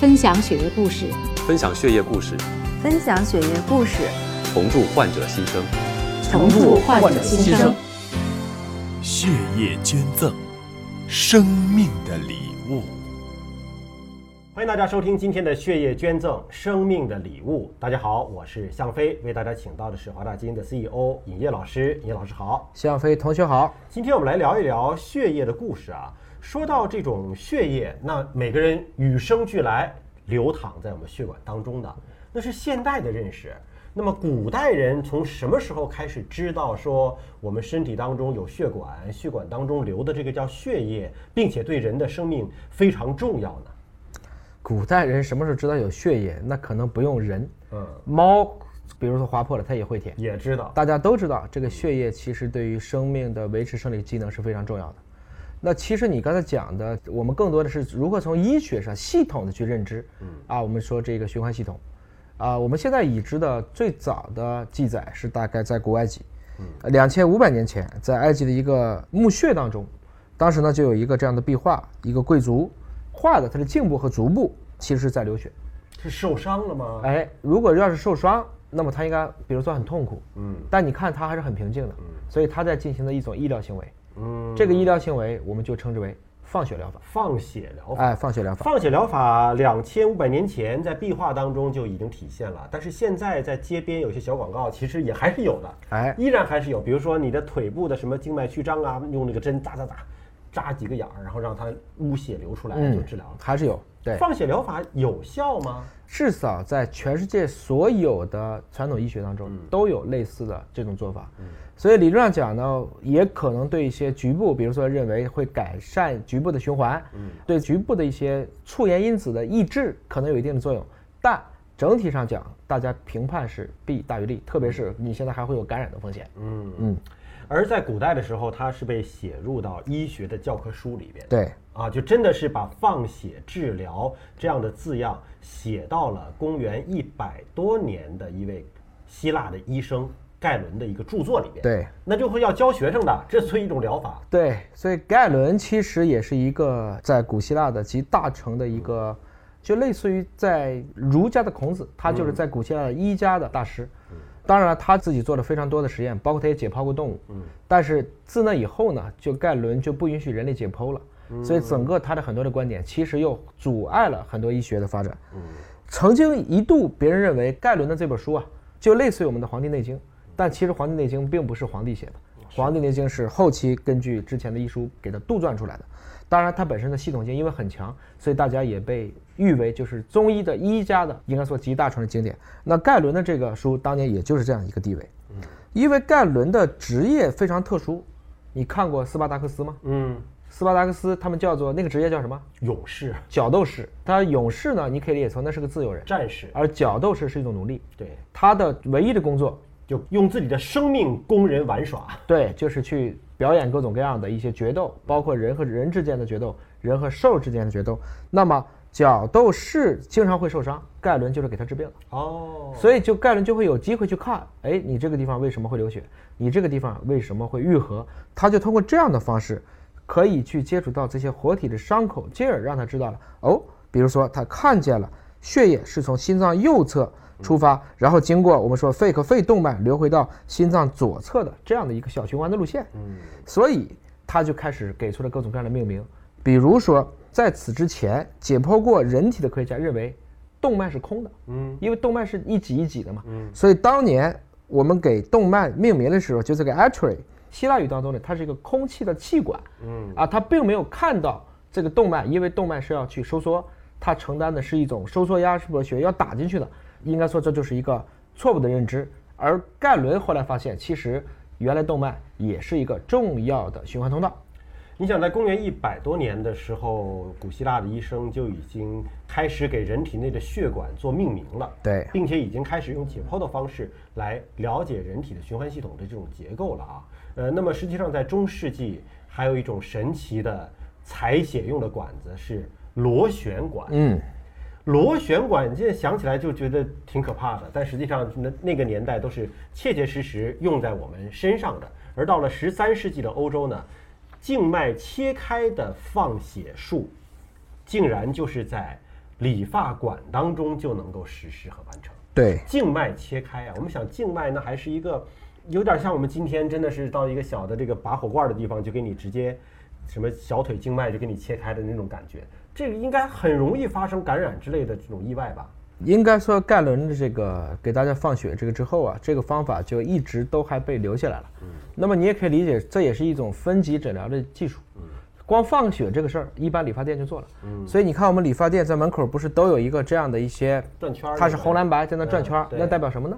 分享血液故事，分享血液故事，分享血液故事，重铸患者新生。重铸患者新生。血液捐赠，生命的礼物。欢迎大家收听今天的血液捐赠生命的礼物。大家好，我是向飞，为大家请到的是华大基因的 CEO 尹烨老师。尹烨老师好，向飞同学好。今天我们来聊一聊血液的故事啊。说到这种血液，那每个人与生俱来流淌在我们血管当中的，那是现代的认识。那么古代人从什么时候开始知道说我们身体当中有血管，血管当中流的这个叫血液，并且对人的生命非常重要呢？古代人什么时候知道有血液？那可能不用人，嗯，猫，比如说划破了，它也会舔。也知道，大家都知道，这个血液其实对于生命的维持生理机能是非常重要的。那其实你刚才讲的，我们更多的是如何从医学上系统的去认知。嗯，啊，我们说这个循环系统，啊，我们现在已知的最早的记载是大概在古埃及，嗯，两千五百年前，在埃及的一个墓穴当中，当时呢就有一个这样的壁画，一个贵族画的他的颈部和足部其实是在流血，是受伤了吗？哎，如果要是受伤，那么他应该比如说很痛苦，嗯，但你看他还是很平静的，所以他在进行的一种医疗行为。嗯，这个医疗行为我们就称之为放血疗法。放血疗法，哎，放血疗法。放血疗法两千五百年前在壁画当中就已经体现了，但是现在在街边有些小广告，其实也还是有的，哎，依然还是有。比如说你的腿部的什么静脉曲张啊，用那个针扎扎扎，扎几个眼儿，然后让它污血流出来就治疗了。还是有。对，放血疗法有效吗？至少在全世界所有的传统医学当中都有类似的这种做法。所以理论上讲呢，也可能对一些局部，比如说认为会改善局部的循环，对局部的一些促炎因子的抑制可能有一定的作用。但整体上讲，大家评判是弊大于利，特别是你现在还会有感染的风险。嗯嗯。而在古代的时候，它是被写入到医学的教科书里边。对。啊，就真的是把放血治疗这样的字样写到了公元一百多年的一位希腊的医生盖伦的一个著作里边。对，那就会要教学生的，这是一种疗法。对，所以盖伦其实也是一个在古希腊的集大成的一个，就类似于在儒家的孔子，他就是在古希腊医家的大师。当然了，他自己做了非常多的实验，包括他也解剖过动物。嗯，但是自那以后呢，就盖伦就不允许人类解剖了。所以整个他的很多的观点，其实又阻碍了很多医学的发展。曾经一度别人认为盖伦的这本书啊，就类似于我们的《黄帝内经》，但其实《黄帝内经》并不是皇帝写的，《黄帝内经》是后期根据之前的医书给他杜撰出来的。当然，它本身的系统性因为很强，所以大家也被誉为就是中医的医家的应该说集大成的经典。那盖伦的这个书当年也就是这样一个地位。因为盖伦的职业非常特殊，你看过斯巴达克斯吗？嗯。斯巴达克斯，他们叫做那个职业叫什么？勇士、角斗士。他勇士呢，你可以理解成那是个自由人、战士，而角斗士是一种奴隶。对，他的唯一的工作就用自己的生命供人玩耍。对，就是去表演各种各样的一些决斗，包括人和人之间的决斗，人和兽之间的决斗。那么角斗士经常会受伤，盖伦就是给他治病了。哦，所以就盖伦就会有机会去看，哎，你这个地方为什么会流血？你这个地方为什么会愈合？他就通过这样的方式。可以去接触到这些活体的伤口，进而让他知道了哦，比如说他看见了血液是从心脏右侧出发，然后经过我们说肺和肺动脉流回到心脏左侧的这样的一个小循环的路线。嗯，所以他就开始给出了各种各样的命名，比如说在此之前解剖过人体的科学家认为动脉是空的，嗯，因为动脉是一挤一挤的嘛，嗯，所以当年我们给动脉命名的时候就这个 artery。希腊语当中呢，它是一个空气的气管，嗯啊，他并没有看到这个动脉，因为动脉是要去收缩，它承担的是一种收缩压，是不血要打进去的，应该说这就是一个错误的认知。而盖伦后来发现，其实原来动脉也是一个重要的循环通道。你想，在公元一百多年的时候，古希腊的医生就已经开始给人体内的血管做命名了，对，并且已经开始用解剖的方式来了解人体的循环系统的这种结构了啊。呃，那么实际上在中世纪还有一种神奇的采血用的管子是螺旋管。嗯，螺旋管现在想起来就觉得挺可怕的，但实际上那那个年代都是切切实实用在我们身上的。而到了十三世纪的欧洲呢，静脉切开的放血术，竟然就是在理发馆当中就能够实施和完成。对，静脉切开啊，我们想静脉呢还是一个有点像我们今天真的是到一个小的这个拔火罐的地方，就给你直接什么小腿静脉就给你切开的那种感觉，这个应该很容易发生感染之类的这种意外吧？应该说盖伦的这个给大家放血这个之后啊，这个方法就一直都还被留下来了。那么你也可以理解，这也是一种分级诊疗的技术。光放血这个事儿，一般理发店就做了。所以你看，我们理发店在门口不是都有一个这样的一些转圈儿它是红蓝白在那转圈那代表什么呢？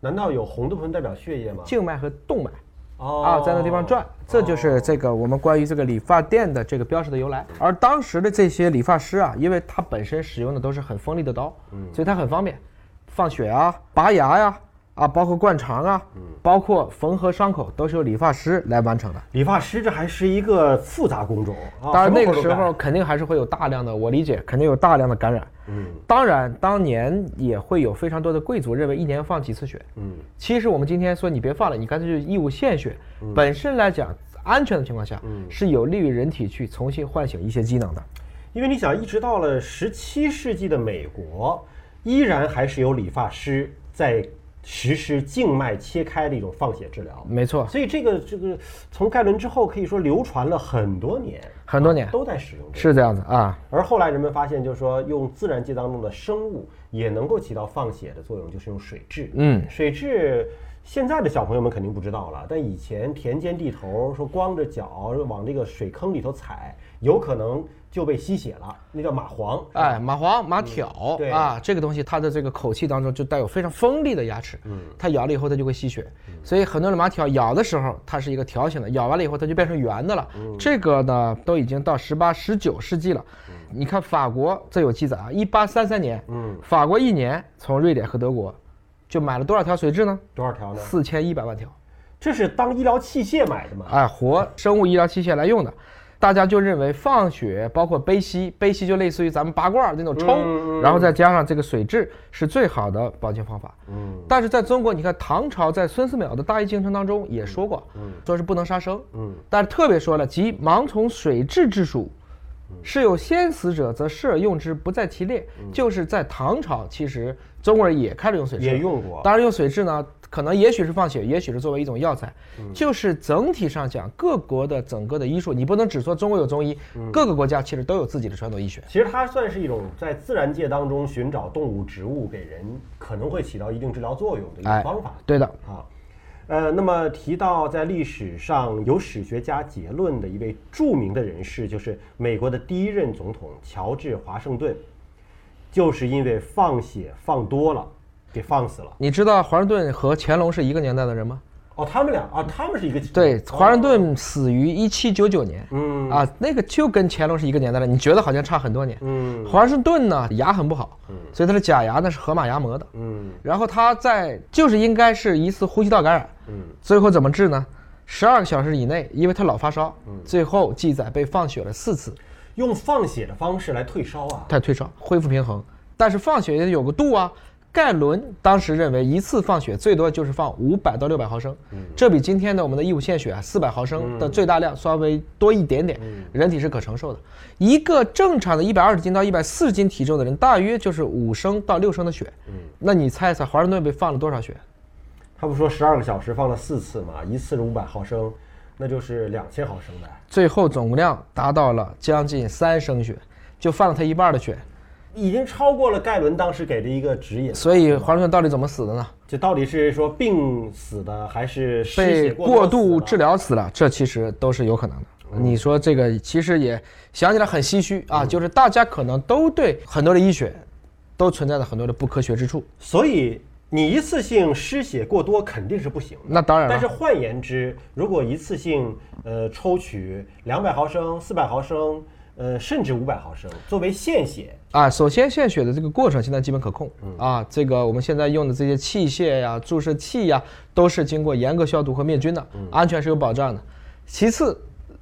难道有红的部分代表血液吗？静脉和动脉。哦啊，在那地方转，这就是这个我们关于这个理发店的这个标识的由来。而当时的这些理发师啊，因为他本身使用的都是很锋利的刀，嗯。所以他很方便，放血啊、拔牙呀、啊，包括灌肠啊，包括缝合伤口，都是由理发师来完成的。理发师这还是一个复杂工种啊。当然那个时候肯定还是会有大量的，我理解肯定有大量的感染。嗯当然当年也会有非常多的贵族认为一年放几次血。嗯其实我们今天说你别放了，你干脆就义务献血，本身来讲安全的情况下，是有利于人体去重新唤醒一些机能的。因为你想，一直到了十七世纪的美国，依然还是有理发师在实施静脉切开的一种放血治疗。没错，所以这个这个从盖伦之后，可以说流传了很多年，很多年啊都在使用这个。是这样子啊。而后来人们发现，就是说用自然界当中的生物也能够起到放血的作用，就是用水蛭。嗯水蛭现在的小朋友们肯定不知道了，但以前田间地头说光着脚往这个水坑里头踩，有可能就被吸血了，那叫蚂蟥。哎，蚂蟥、马挑、对。啊，这个东西它的这个口气当中就带有非常锋利的牙齿，嗯，它咬了以后它就会吸血，所以很多的马挑咬的时候它是一个条形的，咬完了以后它就变成圆的了。嗯。这个呢都已经到十八、十九世纪了。你看法国这有记载啊，一八三三年，嗯，法国一年从瑞典和德国就买了多少条水蛭呢？多少条呢？四千一百万条。这是当医疗器械买的吗？哎，活生物医疗器械来用的。大家就认为放血，包括杯吸，杯吸就类似于咱们拔罐儿那种抽，嗯嗯然后再加上这个水蛭，是最好的保健方法。嗯但是在中国，你看唐朝在孙思邈的《大医精诚》当中也说过，说是不能杀生，嗯但是特别说了，即盲从水蛭之属，是有先死者，则视而用之，不在其列。就是在唐朝，其实中国人也开始用水蛭，也用过。当然用水蛭呢，可能也许是放血，也许是作为一种药材。就是整体上讲，各国的整个的医术，你不能只说中国有中医，各个国家其实都有自己的传统医学。其实它算是一种在自然界当中寻找动物、植物给人可能会起到一定治疗作用的一哎个方法。对的，啊，呃，那么提到在历史上有史学家结论的一位著名的人士，就是美国的第一任总统乔治华盛顿，就是因为放血放多了，给放死了。你知道华盛顿和乾隆是一个年代的人吗？哦，他们俩啊，他们是一个对，华盛哦顿死于一七九九年，嗯啊，那个就跟乾隆是一个年代的，你觉得好像差很多年。嗯华盛顿呢牙很不好，嗯所以他的假牙呢是河马牙磨的。嗯然后他在就是应该是一次呼吸道感染，嗯最后怎么治呢？十二个小时以内，因为他老发烧，嗯最后记载被放血了四次，用放血的方式来退烧啊。他退烧恢复平衡。但是放血也有个度啊。盖伦当时认为一次放血最多就是放五百到六百毫升，这比今天的我们的义务献血啊四百毫升的最大量稍微多一点点，人体是可承受的。一个正常的一百二十斤到一百四十斤体重的人，大约就是五升到六升的血。那你猜猜华盛顿被放了多少血？他不说十二个小时放了四次嘛，一次是五百毫升，那就是两千毫升呗。最后总量达到了将近三升血，就放了他一半的血。已经超过了盖伦当时给的一个指引。所以华盛顿到底怎么死的呢？这到底是说病死的，还是失被过度治？疗死了，这其实都是有可能的。你说这个其实也想起来很唏嘘啊，就是大家可能都对很多的医学都存在着很多的不科学之处。所以你一次性失血过多肯定是不行的。那当然了但是换言之，如果一次性呃抽取两百毫升、四百毫升，呃甚至五百毫升作为献血，啊，首先献血的这个过程现在基本可控啊，这个我们现在用的这些器械呀、注射器呀，都是经过严格消毒和灭菌的，安全是有保障的。其次，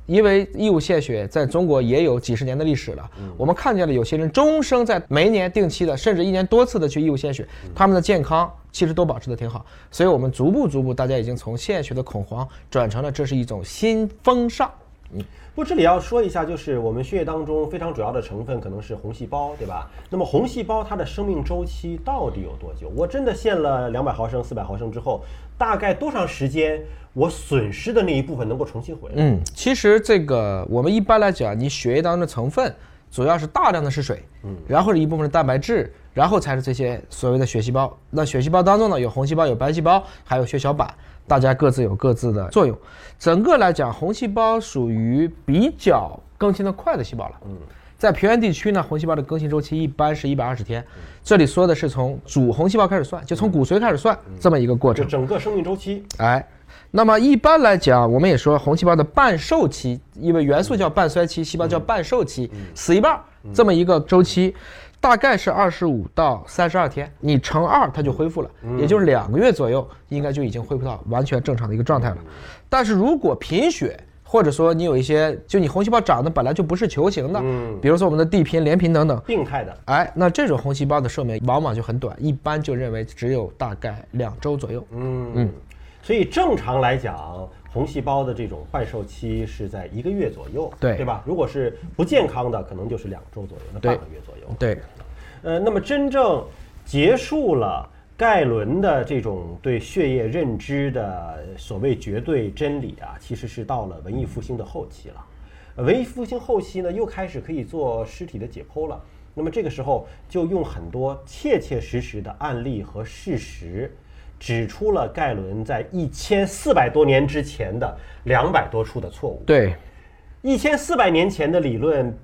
因为义务献血在中国也有几十年的历史了，我们看见了有些人终生在每年定期的，甚至一年多次的去义务献血，他们的健康其实都保持的挺好。所以我们逐步逐步，大家已经从献血的恐慌转成了这是一种新风尚。嗯不过这里要说一下，就是我们血液当中非常主要的成分可能是红细胞，对吧？那么红细胞它的生命周期到底有多久？我真的献了两百毫升、四百毫升之后，大概多长时间我损失的那一部分能够重新回来？嗯，其实这个我们一般来讲，你血液当中的成分主要是大量的是水，嗯，然后是一部分的蛋白质，然后才是这些所谓的血细胞。那血细胞当中呢，有红细胞、有白细胞，还有血小板，大家各自有各自的作用。整个来讲，红细胞属于比较更新的快的细胞了。嗯，在平原地区呢，红细胞的更新周期一般是一百二十天。这里说的是从主红细胞开始算，就从骨髓开始算这么一个过程。整个生命周期。哎，那么一般来讲，我们也说红细胞的半寿期，因为元素叫半衰期，细胞叫半寿期，死一半儿这么一个周期，大概是二十五到三十二天，你乘二它就恢复了，也就是两个月左右，应该就已经恢复到完全正常的一个状态了。但是如果贫血，或者说你有一些，就你红细胞长得本来就不是球形的，嗯。比如说我们的地贫、连贫等等，病态的，哎，那这种红细胞的寿命往往就很短，一般就认为只有大概两周左右。嗯。嗯，所以正常来讲，红细胞的这种半寿期是在一个月左右，对。对吧？如果是不健康的，可能就是两周左右，那半个月左右。对，呃，那么真正结束了盖伦的这种对血液认知的所谓绝对真理啊，其实是到了文艺复兴的后期了。呃文艺复兴后期呢，又开始可以做尸体的解剖了。那么这个时候就用很多切切实实的案例和事实，指出了盖伦在一千四百多年之前的两百多处的错误。对，一千四百年前的理论，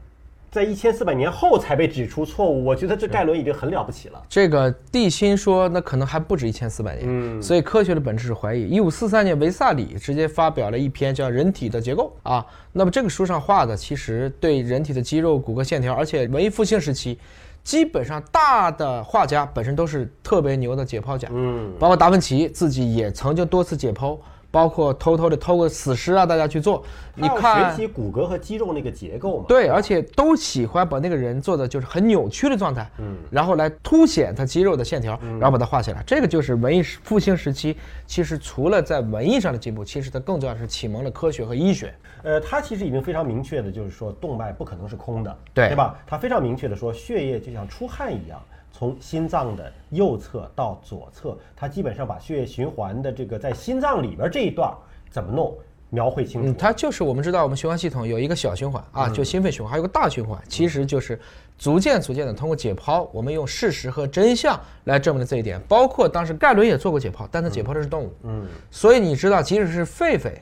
在一千四百年后才被指出错误，我觉得这盖伦已经很了不起了。这个地心说，那可能还不止一千四百年。嗯所以科学的本质是怀疑。一五四三年，维萨里直接发表了一篇叫《人体的结构》啊。那么这个书上画的，其实对人体的肌肉、骨骼线条，而且文艺复兴时期，基本上大的画家本身都是特别牛的解剖家。嗯，包括达芬奇自己也曾经多次解剖，包括偷偷的偷个死尸啊，大家去做。你要看学，习骨骼和肌肉那个结构嘛。对，而且都喜欢把那个人做的就是很扭曲的状态，嗯，然后来凸显他肌肉的线条，然后把它画起来。这个就是文艺复兴时期，其实除了在文艺上的进步，其实它更重要的是启蒙了科学和医学。呃，他其实已经非常明确的，就是说动脉不可能是空的，对对吧？他非常明确的说，血液就像出汗一样，从心脏的右侧到左侧，它基本上把血液循环的这个在心脏里边这一段儿怎么弄描绘清楚。嗯，它就是我们知道，我们循环系统有一个小循环啊，就心肺循环，还有个大循环，其实就是逐渐逐渐的通过解剖，我们用事实和真相来证明了这一点。包括当时盖伦也做过解剖，但他解剖的是动物，嗯，所以你知道，即使是狒狒，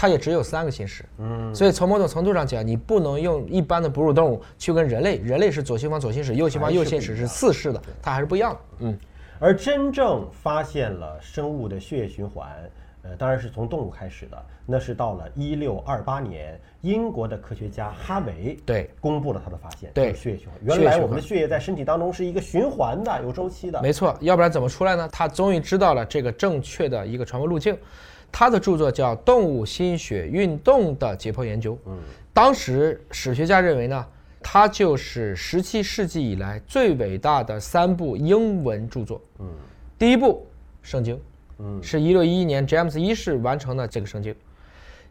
它也只有三个心室，嗯，所以从某种程度上讲，你不能用一般的哺乳动物去跟人类，人类是左心房左心室，右心房右心室是四室的，它还是不一样的，嗯。而真正发现了生物的血液循环，呃，当然是从动物开始的，那是到了一六二八年，英国的科学家哈维对公布了他的发现，对血液循环。原来我们的血液在身体当中是一个循环的，有周期的。没错，要不然怎么出来呢？他终于知道了这个正确的一个传播路径。他的著作叫《动物心血运动的解剖研究》。嗯，当时史学家认为呢，它就是十七世纪以来最伟大的三部英文著作。嗯，第一部《圣经》，嗯，是一六一一年詹姆斯一世完成的这个《圣经》。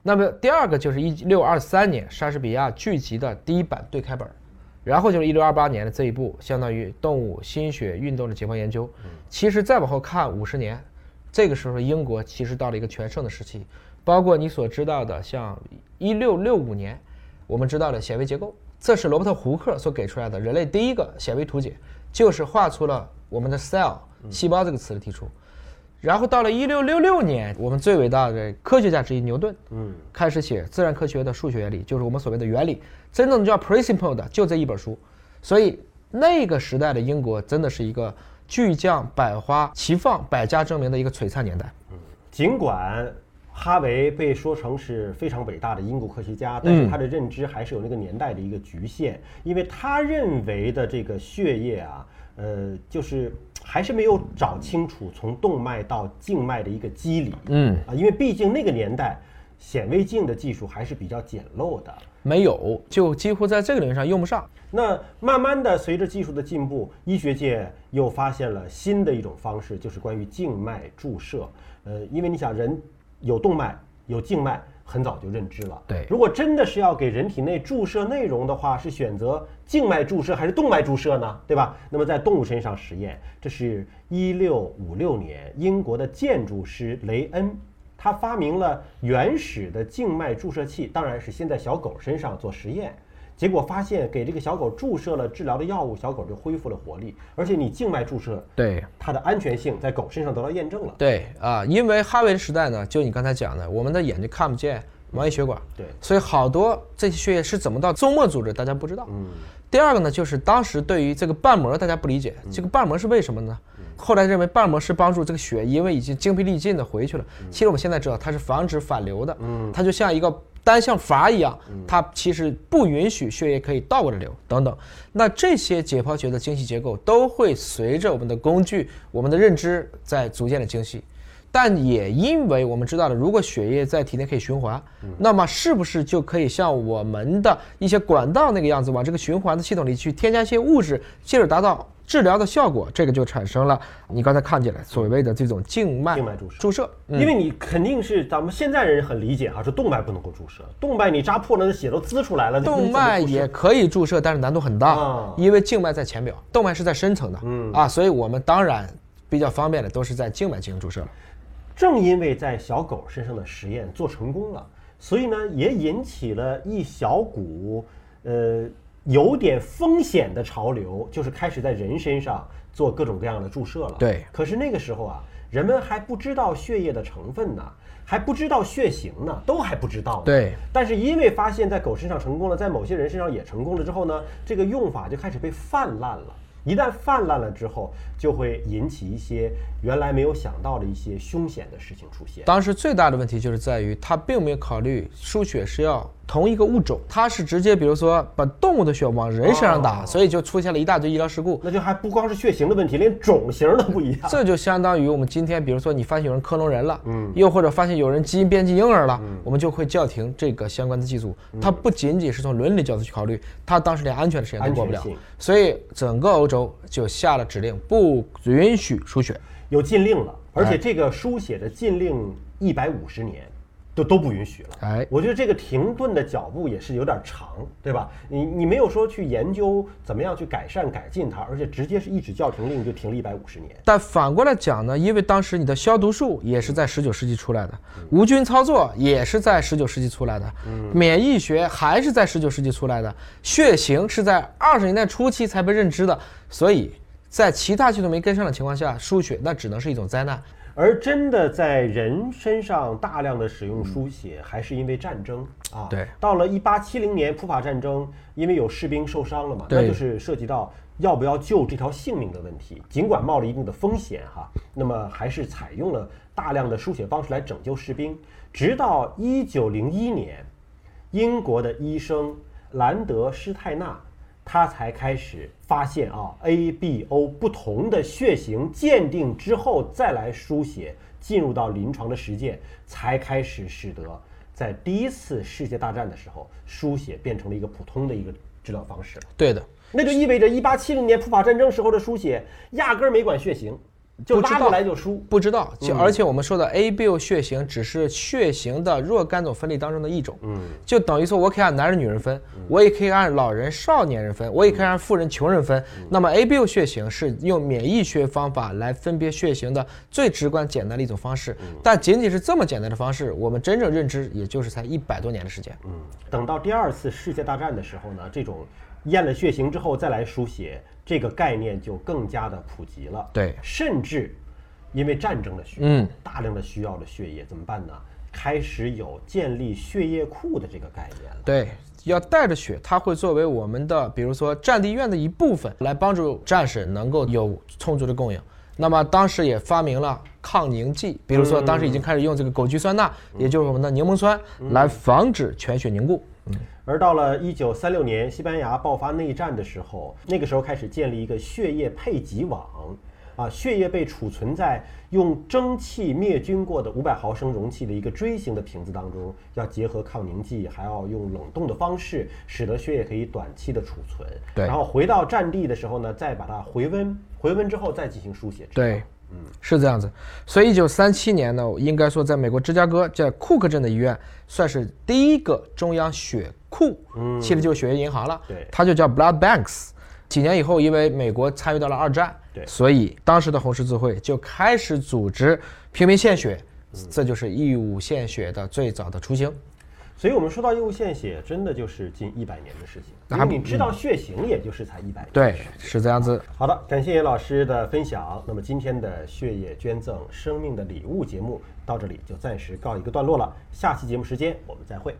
那么第二个就是一六二三年莎士比亚剧集的第一版对开本，然后就是一六二八年的这一部，相当于动物心血运动的解剖研究。其实再往后看五十年，这个时候英国其实到了一个全盛的时期，包括你所知道的，像一六六五年，我们知道的显微结构，这是罗伯特胡克所给出来的人类第一个显微图解，就是画出了我们的 cell 细胞这个词的提出。然后到了一六六六年，我们最伟大的科学家之一牛顿，嗯，开始写自然科学的数学原理，就是我们所谓的原理，真正叫 principle 的就这一本书。所以那个时代的英国真的是一个巨匠百花齐放、百家争鸣的一个璀璨年代。尽管哈维被说成是非常伟大的英国科学家，但是他的认知还是有那个年代的一个局限，因为他认为的这个血液啊，呃，就是还是没有找清楚从动脉到静脉的一个机理，嗯啊，因为毕竟那个年代显微镜的技术还是比较简陋的。没有，就几乎在这个领域上用不上。那慢慢的，随着技术的进步，医学界又发现了新的一种方式，就是关于静脉注射。呃，因为你想，人有动脉有静脉，很早就认知了。对如果真的是要给人体内注射内容的话，是选择静脉注射还是动脉注射呢？对吧？那么在动物身上实验，这是一六五六年英国的建筑师雷恩。他发明了原始的静脉注射器，当然是先在小狗身上做实验，结果发现给这个小狗注射了治疗的药物，小狗就恢复了活力，而且你静脉注射，对它的安全性在狗身上得到验证了。对啊，因为哈维的时代呢，就你刚才讲的，我们的眼睛看不见毛细血管，对所以好多这些血液是怎么到周末组织，大家不知道。嗯，第二个呢，就是当时对于这个瓣膜，大家不理解，这个瓣膜是为什么呢？后来认为瓣膜是帮助这个血，因为已经精疲力尽的回去了。其实我们现在知道，它是防止反流的，它就像一个单向阀一样，它其实不允许血液可以倒过来流等等。那这些解剖学的精细结构都会随着我们的工具、我们的认知在逐渐的精细。但也因为我们知道了，如果血液在体内可以循环，那么是不是就可以像我们的一些管道那个样子，往这个循环的系统里去添加一些物质，进而达到治疗的效果？这个就产生了你刚才看起来所谓的这种静脉静脉注射注射。嗯因为你肯定是咱们现在人很理解哈，说动脉不能够注射，动脉你扎破了，那血都滋出来了，那动脉也可以注射，但是难度很大，啊因为静脉在浅表，动脉是在深层的，嗯啊，所以我们当然比较方便的都是在静脉进行注射了。正因为在小狗身上的实验做成功了，所以呢，也引起了一小股呃有点风险的潮流，就是开始在人身上做各种各样的注射了。对可是那个时候啊，人们还不知道血液的成分呢，还不知道血型呢，都还不知道呢。对。但是因为发现，在狗身上成功了，在某些人身上也成功了之后呢，这个用法就开始被泛滥了。一旦泛滥了之后，就会引起一些原来没有想到的一些凶险的事情出现。当时最大的问题就是在于，它并没有考虑输血是要同一个物种，它是直接比如说把动物的血往人身上打，哦所以就出现了一大堆医疗事故。那就还不光是血型的问题，连种型都不一样。这就相当于我们今天，比如说你发现有人克隆人了，嗯，又或者发现有人基因编辑婴儿了，我们就会叫停这个相关的技术。它不仅仅是从伦理角度去考虑，它当时连安全的实验都过不了所以整个欧洲就下了指令，不允许输血。有禁令了，而且哎这个书写的禁令一百五十年。都都不允许了，哎我觉得这个停顿的脚步也是有点长，对吧？你你没有说去研究怎么样去改善改进它，而且直接是一纸叫停令就停了一百五十年。但反过来讲呢，因为当时你的消毒术也是在十九世纪出来的，无菌操作也是在十九世纪出来的，免疫学还是在十九世纪出来的，血型是在二十年代初期才被认知的，所以在其他系统没跟上的情况下，输血那只能是一种灾难。而真的在人身上大量的使用书写，还是因为战争啊。对到了一八七零年普法战争，因为有士兵受伤了嘛，那就是涉及到要不要救这条性命的问题。尽管冒了一定的风险哈，那么还是采用了大量的书写方式来拯救士兵。直到一九零一年，英国的医生兰德施泰纳。他才开始发现啊，A、B、O 不同的血型鉴定之后，再来书写，进入到临床的实践，才开始使得在第一次世界大战的时候，书写变成了一个普通的一个治疗方式。对的，那就意味着一八七零年普法战争时候的书写，压根儿没管血型，就拉过来就输。不知道，就而且我们说的 A、B、O 血型只是血型的若干种分类当中的一种，嗯，就等于说我可以按男人、女人分，我也可以按老人、少年人分，我也可以按富人、穷人分。那么 A、B、O 血型是用免疫学方法来分别血型的最直观、简单的一种方式，但仅仅是这么简单的方式，我们真正认知也就是才一百多年的时间。嗯，等到第二次世界大战的时候呢，这种验了血型之后再来输血，这个概念就更加的普及了。对甚至因为战争的需要，嗯大量的需要的血液怎么办呢？开始有建立血液库的这个概念了。对，要带着血，它会作为我们的，比如说战地医院的一部分，来帮助战士能够有充足的供应。那么当时也发明了抗凝剂，比如说当时已经开始用这个枸杞酸钠，也就是我们的柠檬酸，来防止全血凝固。而到了一九三六年，西班牙爆发内战的时候，那个时候开始建立一个血液配给网，啊，血液被储存在用蒸汽灭菌过的五百毫升容器的一个锥形的瓶子当中，要结合抗凝剂，还要用冷冻的方式，使得血液可以短期的储存。对然后回到战地的时候呢，再把它回温，回温之后再进行输血治疗。对，嗯，是这样子。所以一九三七年呢，应该说在美国芝加哥在库克镇的医院算是第一个中央血库，嗯，其实就是血液银行了。对它就叫 Blood Banks。几年以后，因为美国参与到了二战，对所以当时的红十字会就开始组织平民献血，这就是义务献血的最早的雏形。所以我们说到义务献血，真的就是近一百年的事情。那还因为你知道血型，也就是才一百年。对，是这样子。好的，感谢严老师的分享。那么今天的血液捐赠生命的礼物节目到这里就暂时告一个段落了。下期节目时间我们再会。